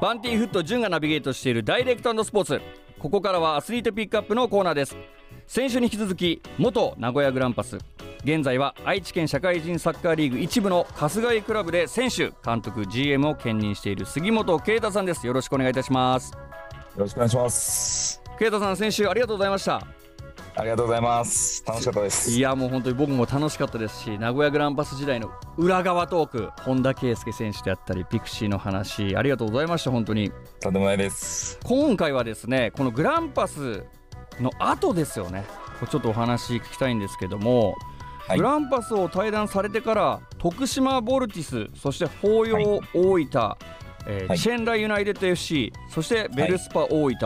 バンティーフット潤がナビゲートしているダイレクトスポーツ。ここからはアスリートピックアップのコーナーです。先週に引き続き元名古屋グランパス。現在は愛知県社会人サッカーリーグ一部の春日井クラブで選手監督 GM を兼任している杉本啓太さんです。よろしくお願いいたします。よろしくお願いします。啓太さん先週ありがとうございましたありがとうございます。楽しかったです。いやもう本当に僕も楽しかったですし名古屋グランパス時代の裏側トーク本田圭佑選手であったりピクシーの話ありがとうございました本当に。とんでもないです。今回はですねこのグランパスの後ですよね。ちょっとお話聞きたいんですけども、はい、グランパスを退団されてから徳島ボルティスそして法陽大分、はい、えーはい、チェンラユナイテッド FC そしてベルスパ大分、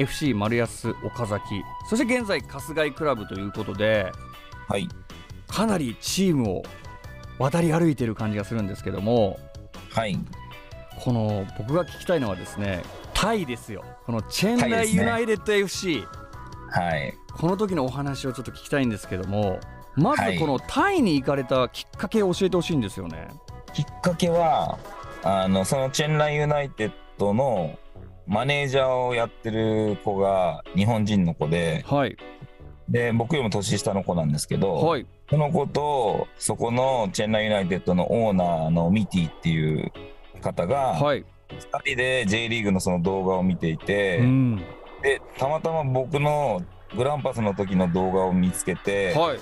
FC 丸安岡崎。そして現在春日井クラブということで、はい、かなりチームを渡り歩いてる感じがするんですけども、はい、この僕が聞きたいのはですねタイですよ。このチェンライユナイテッド FC、はい、この時のお話をちょっと聞きたいんですけどもまずこのタイに行かれたきっかけを教えてほしいんですよね。きっかけはあのそのチェンライユナイテッドのマネージャーをやってる子が日本人の子で、はい、で僕よりも年下の子なんですけど、はい、その子とそこのチェンナイユナイテッドのオーナーのミティっていう方が、はい、2人で J リーグのその動画を見ていて、うん、でたまたま僕のグランパスの時の動画を見つけて、はい、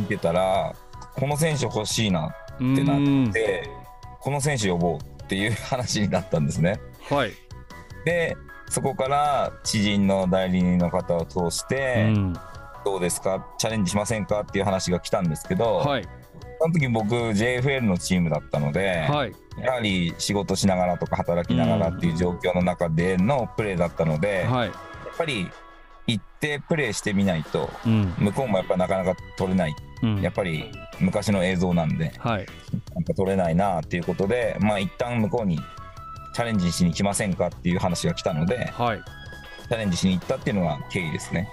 見てたらこの選手欲しいなってなってこの選手呼ぼうっていう話になったんですね。はいでそこから知人の代理人の方を通して、うん、どうですか？チャレンジしませんか？っていう話が来たんですけど、はい、その時僕 JFL のチームだったので、はい、やはり仕事しながらとか働きながらっていう状況の中でのプレーだったので、はい、やっぱり行ってプレーしてみないと、うん、向こうもやっぱなかなか取れない、うん、やっぱり昔の映像なんで、はい、なんか取れないなっていうことでまあ一旦向こうにチャレンジしに来ませんかっていう話が来たので、はい、チャレンジしに行ったっていうのが経緯ですね。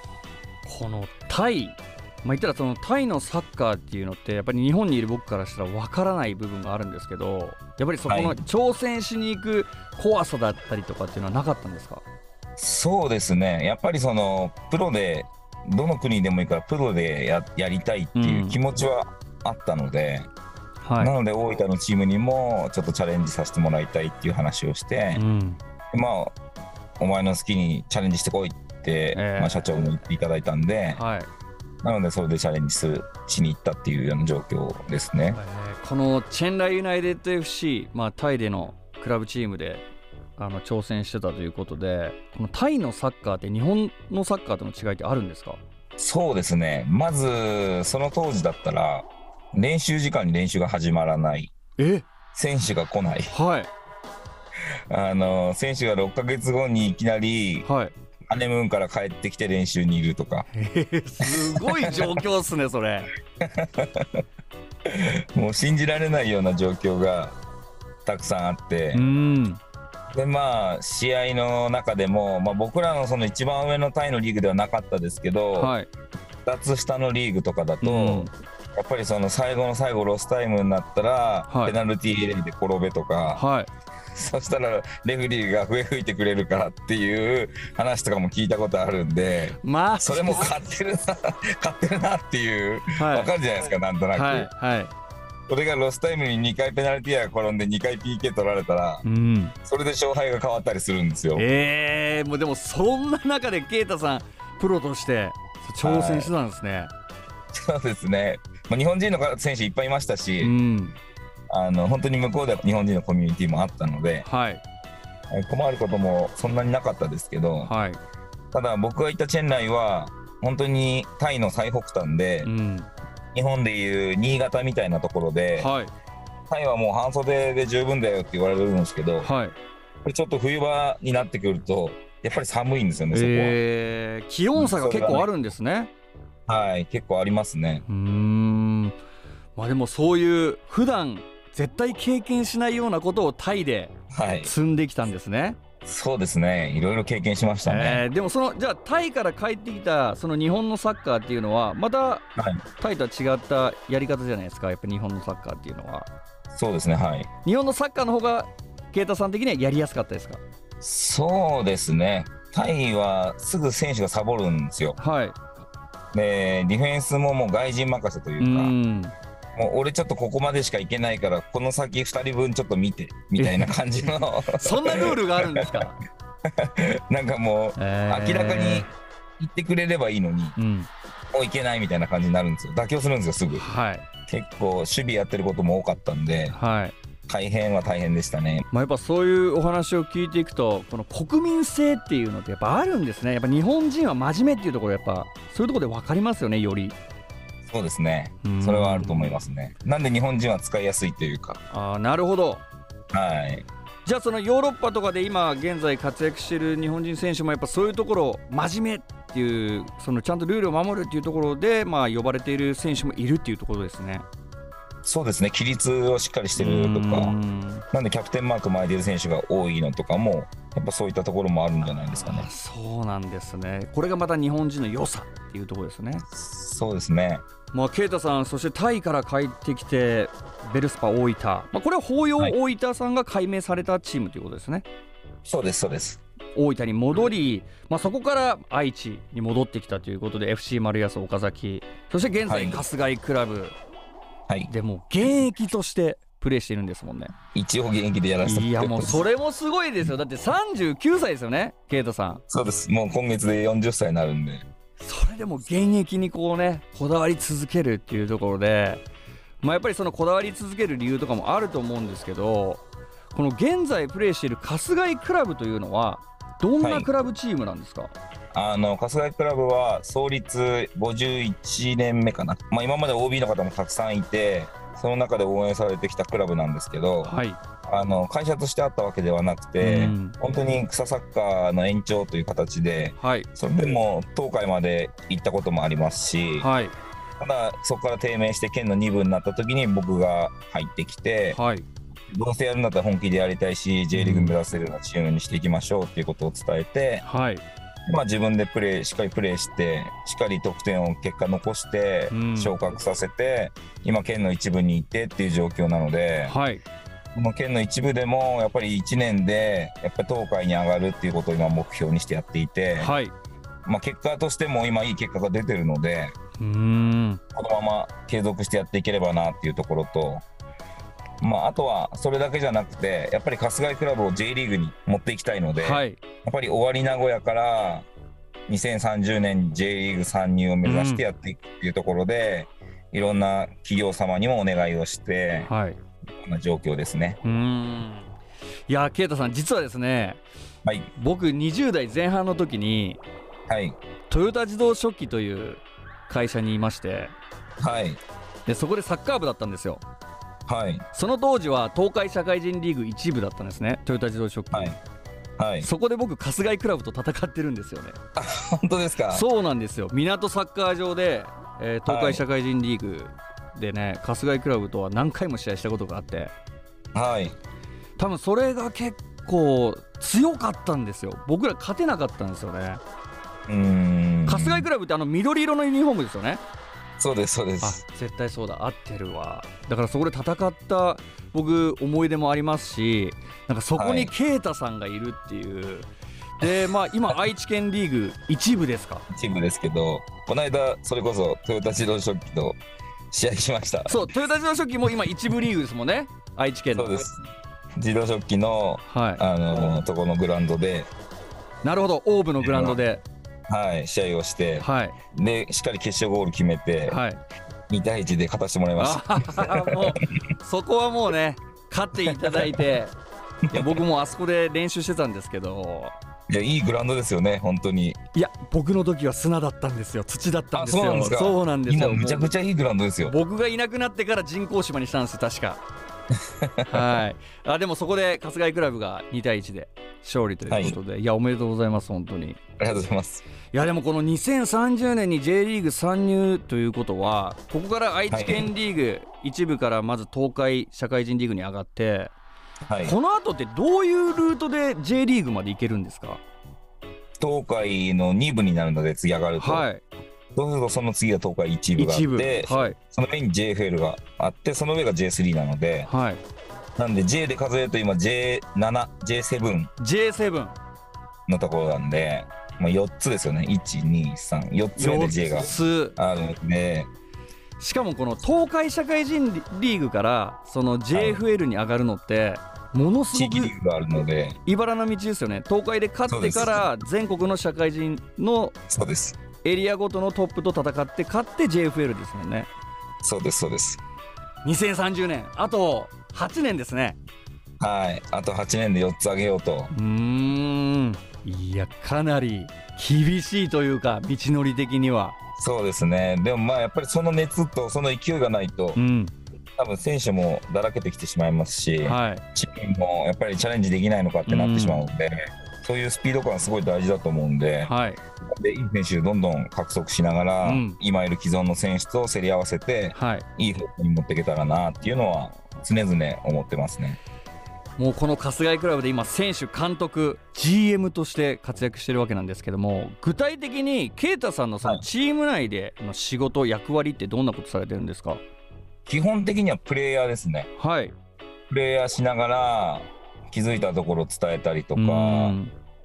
このタイ、まあ、言ったらそのタイのサッカーっていうのってやっぱり日本にいる僕からしたらわからない部分があるんですけどやっぱりそこの挑戦しに行く怖さだったりとかっていうのはなかったんですか、そうですね。やっぱりそのプロでどの国でもいいからプロでややりたいっていう気持ちはあったので、うんはい、なので大分のチームにもちょっとチャレンジさせてもらいたいっていう話をして、うん、まあお前の好きにチャレンジしてこいって、えー、まあ、社長も言っていただいたんで、はい、なのでそれでチャレンジするしに行ったっていうような状況ですね。えー、このチェンライユナイテッド FC、まあ、タイでのクラブチームであの挑戦してたということでこのタイのサッカーって日本のサッカーとの違いってあるんですか？そうですね。まずその当時だったら練習時間に練習が始まらない。え？選手が来ない。はい。あの選手が6か月後にいきなり、はい、ハネムーンから帰ってきて練習にいるとか、えー、すごい状況っすねそれ。もう信じられないような状況がたくさんあって。うん。でまあ試合の中でも、まあ、僕らのその一番上のタイのリーグではなかったですけど、はい、2つ下のリーグとかだと、うん、やっぱりその最後の最後ロスタイムになったら、はい、ペナルティーエリアで転べとか、はい、そしたらレフリーが笛吹いてくれるからっていう話とかも聞いたことあるんで、まあ、それも買ってるな 買ってるなっていう、はい、分かるじゃないですかなんとなく。はいはい。それがロスタイムに2回ペナルティーが転んで2回 PK 取られたら、うん、それで勝敗が変わったりするんですよ。えー、もうでもそんな中で恵太さんプロとして挑戦してたんですね。はい、そうですね、まあ、日本人の選手いっぱいいましたし、うん、あの本当に向こうでは日本人のコミュニティもあったので、はい、困ることもそんなになかったですけど、はい、ただ僕が行ったチェンライは本当にタイの最北端で、うん。日本でいう新潟みたいなところで、はい、タイはもう半袖で十分だよって言われるんですけど、はい、ちょっと冬場になってくるとやっぱり寒いんですよね、そこは、えー、気温差が結構あるんですね。はい結構ありますね。うん。まあでもそういう普段絶対経験しないようなことをタイで積んできたんですね。はいそうですね。いろいろ経験しましたね、えー、でもそのじゃあタイから帰ってきたその日本のサッカーっていうのはまた、はい、タイとは違ったやり方じゃないですか？やっぱ日本のサッカーっていうのは。そうですねはい。日本のサッカーの方が啓太さん的にはやりやすかったですか？そうですね。タイはすぐ選手がサボるんですよ。はい、でディフェンスももう外人任せというか、うもう俺ちょっとここまでしか行けないからこの先2人分ちょっと見てみたいな感じの。そんなルールがあるんですか？なんかもう、えー、明らかに言ってくれればいいのに、うん、もういけないみたいな感じになるんですよ。妥協するんですよすぐ、はい、結構守備やってることも多かったんで、はい、大変は大変でしたね、まあ、やっぱそういうお話を聞いていくとこの国民性っていうのってやっぱあるんですね。やっぱ日本人は真面目っていうところやっぱそういうところで分かりますよねより。そうですね。それはあると思いますね。なんで日本人は使いやすいというか。ああなるほど。はい。じゃあそのヨーロッパとかで今現在活躍している日本人選手もやっぱそういうところ真面目っていうそのちゃんとルールを守るっていうところでまあ呼ばれている選手もいるっていうところですね。そうですね。規律をしっかりしてるとか。なんでキャプテンマーク前でいる選手が多いのとかもやっぱそういったところもあるんじゃないですかね。そうなんですね。これがまた日本人の良さっていうところですね。そうですね。まあ啓太さんそしてタイから帰ってきてベルスパ大分、まあ、これは法要大分さんが改名されたチームということですね、はい、そうですそうです。大分に戻り、まあ、そこから愛知に戻ってきたということで FC 丸安岡崎。そして現在春日井クラブ、はいはい、でも現役としてプレーしてるんですもんね。一応現役でやらせていやもうそれもすごいですよ。だって39歳ですよねケイトさん。そうです。もう今月で40歳になるんで。それでも現役にこうねこだわり続けるっていうところでまあやっぱりそのこだわり続ける理由とかもあると思うんですけどこの現在プレーしている春日井クラブというのはどんなクラブチームなんですか、はいあの春日井クラブは創立51年目かな、まあ、今まで OB の方もたくさんいてその中で応援されてきたクラブなんですけど、はい、あの会社としてあったわけではなくて、うん、本当に草サッカーの延長という形で、はい、それでも東海まで行ったこともありますし、はい、ただそこから低迷して県の2部になった時に僕が入ってきて、はい、どうせやるんだったら本気でやりたいし J リーグ目指せるようなチームにしていきましょうっていうことを伝えて、はい、まあ、自分でプレーしっかりプレーしてしっかり得点を結果残して昇格させて、うん、今県の一部にいてっていう状況なので、はい、この県の一部でもやっぱり1年でやっぱり東海に上がるっていうことを今目標にしてやっていて、はい、まあ、結果としても今いい結果が出てるのでうん。このまま継続してやっていければなっていうところとまあ、あとはそれだけじゃなくてやっぱり春日井クラブを J リーグに持っていきたいので、はい、やっぱり終わり名古屋から2030年 J リーグ参入を目指してやっていくっていうところで、うん、いろんな企業様にもお願いをして、はい、こんな状況ですね。うん。いや啓太さん実はですね、はい、僕20代前半の時に、はい、トヨタ自動食器という会社にいまして、はい、でそこでサッカー部だったんですよ。はい、その当時は東海社会人リーグ一部だったんですね。トヨタ自動車はい。はい、そこで僕春日井クラブと戦ってるんですよね。本当ですか？そうなんですよ。港サッカー場で、えー、東海社会人リーグでね、はい、春日井クラブとは何回も試合したことがあって。はい。多分それが結構強かったんですよ。僕ら勝てなかったんですよね。うん。春日井クラブってあの緑色のユニフォームですよねそうですそうです。絶対そうだ。合ってるわ。だからそこで戦った僕思い出もありますしなんかそこに啓太さんがいるっていう、はい、でまあ今 愛知県リーグ一部ですか？一部ですけどこの間それこそトヨタ自動食器と試合しました。そうトヨタ自動食器も今一部リーグですもんね。愛知県の。そうです。自動食器の、はい、あのとこのグラウンドで。なるほど。オーブのグラウンドではい、試合をして、はい、でしっかり決勝ゴール決めて、はい、2対1で勝たせてもらいましたそこはもうね勝っていただいていや僕もあそこで練習してたんですけど。いやいいグラウンドですよね本当に。いや僕の時は砂だったんですよ。土だったんですよ。そうなんですよ。今めちゃくちゃいいグラウンドですよ。僕がいなくなってから人工芝にしたんです確かはい。あでもそこで春日井クラブが2対1で勝利ということで、はい、いやおめでとうございます本当に。ありがとうございます。いやでもこの2030年に J リーグ参入ということはここから愛知県リーグ、一部からまず東海社会人リーグに上がって、はい、この後ってどういうルートで J リーグまで行けるんですか？東海の2部になるので次上がると、はい、そうするとその次は東海1部があって、はい、その上に JFL があってその上が J3 なので、はい、なんで J で数えると今 J7、J7。J7 のところなんで、まあ、4つですよね。1、2、3、4つ目で J があるので。しかもこの東海社会人リーグからその JFL に上がるのって、ものすごく茨の道ですよね。東海で勝ってから全国の社会人のエリアごとのトップと戦って勝って JFL ですもんね。そうですそうです。2030年。あと8年ですね。はい。あと8年で4つ上げようと。うん。いやかなり厳しいというか道のり的には。そうですね。でもまあやっぱりその熱とその勢いがないと、うん、多分選手もだらけてきてしまいますし、はい、チームもやっぱりチャレンジできないのかってなってしまうので、うん、そういうスピード感すごい大事だと思うんで、はい、でいい選手どんどん獲得しながら、うん、今いる既存の選手と競り合わせて、はい、いい方向に持っていけたらなっていうのは常々思ってますね。もうこの春日井クラブで今選手監督 GM として活躍してるわけなんですけども具体的に啓太さんのそのチーム内での仕事、役割ってどんなことされてるんですか？基本的にはプレイヤーですね。はい。プレイヤーしながら気づいたところを伝えたりとか、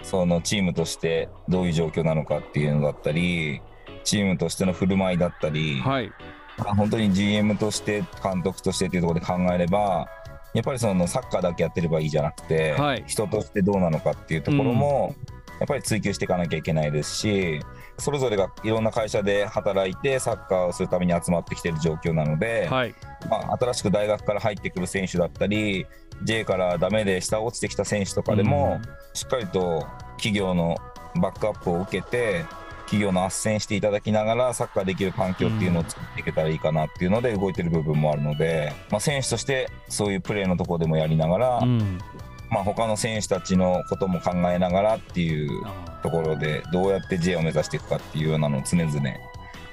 そのチームとしてどういう状況なのかっていうのだったり、チームとしての振る舞いだったり、はい、本当に GM として監督としてっていうところで考えれば、やっぱりそのサッカーだけやってればいいじゃなくて、はい、人としてどうなのかっていうところも、やっぱり追求していかなきゃいけないですし、それぞれがいろんな会社で働いてサッカーをするために集まってきている状況なので、はい、まあ、新しく大学から入ってくる選手だったり J からダメで下落ちてきた選手とかでも、しっかりと企業のバックアップを受けて企業の斡旋していただきながらサッカーできる環境っていうのを作っていけたらいいかなっていうので動いてる部分もあるので、まあ、選手としてそういうプレーのところでもやりながら、まあ、他の選手たちのことも考えながらっていうところでどうやって J を目指していくかっていうようなのを常々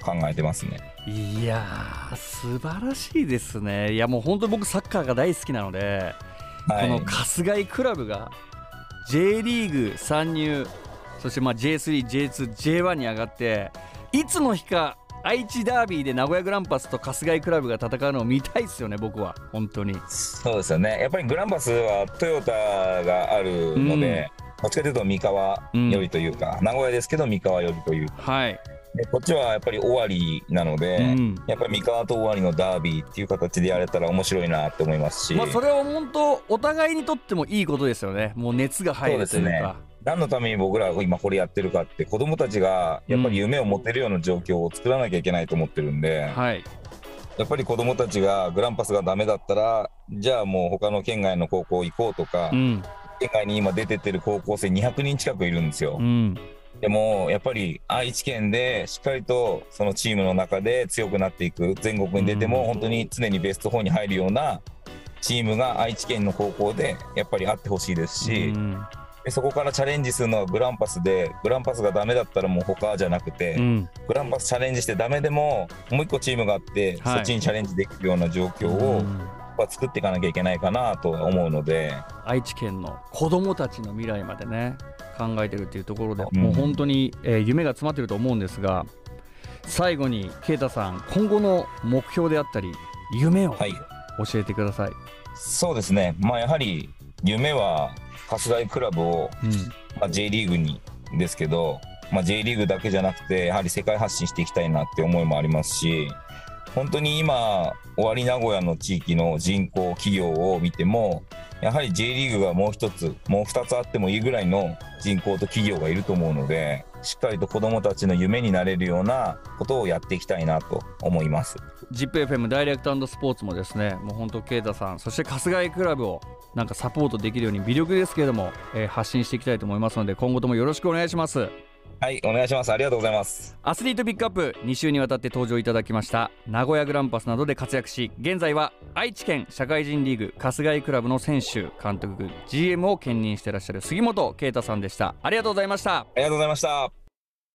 考えてますね。いやー素晴らしいですね。いやもう本当に僕サッカーが大好きなので、はい、この春日井クラブが J リーグ参入そしてまあ J3、J2、J1 に上がっていつの日か愛知ダービーで名古屋グランパスと春日井クラブが戦うのを見たいですよね、僕は、本当に。そうですよね、やっぱりグランパスはトヨタがあるので、うん、どっちかというと三河よりというか、うん、名古屋ですけど三河よりというか。はい。でこっちはやっぱり終わりなので、うん、やっぱり三河と終わりのダービーっていう形でやれたら面白いなって思いますし、まあ、それは本当お互いにとってもいいことですよね。もう熱が入るというか。何のために僕らが今これやってるかって子どもたちがやっぱり夢を持てるような状況を作らなきゃいけないと思ってるんで、はい、やっぱり子どもたちがグランパスがダメだったらじゃあもう他の県外の高校行こうとか、うん、県外に今出てってる高校生200人近くいるんですよ。うん。でもやっぱり愛知県でしっかりとそのチームの中で強くなっていく全国に出ても本当に常にベスト4に入るようなチームが愛知県の高校でやっぱりあってほしいですし、でそこからチャレンジするのはグランパスでグランパスがダメだったらもう他じゃなくて、うん、グランパスチャレンジしてダメでももう一個チームがあって、はい、そっちにチャレンジできるような状況を、は作っていかなきゃいけないかなと思うので。愛知県の子どもたちの未来までね考えてるっていうところで、うん、もう本当に、えー、夢が詰まってると思うんですが最後に啓太さん今後の目標であったり夢を教えてください、はい、そうですね。まあやはり夢は春日井クラブを、うん、まあ、J リーグにですけど、まあ、J リーグだけじゃなくてやはり世界発信していきたいなって思いもありますし本当に今終わり名古屋の地域の人口企業を見てもやはり J リーグがもう1つもう2つあってもいいぐらいの人口と企業がいると思うのでしっかりと子どもたちの夢になれるようなことをやっていきたいなと思います。ZIPFM ダイレクトスポーツもですねもう本当啓太さんそして春日井クラブをなんかサポートできるように魅力ですけれども、えー、発信していきたいと思いますので今後ともよろしくお願いします。はいお願いします。ありがとうございます。アスリートピックアップ2週にわたって登場いただきました名古屋グランパスなどで活躍し現在は愛知県社会人リーグ春日井クラブの選手監督 GM を兼任していらっしゃる杉本啓太さんでした。ありがとうございました。ありがとうございました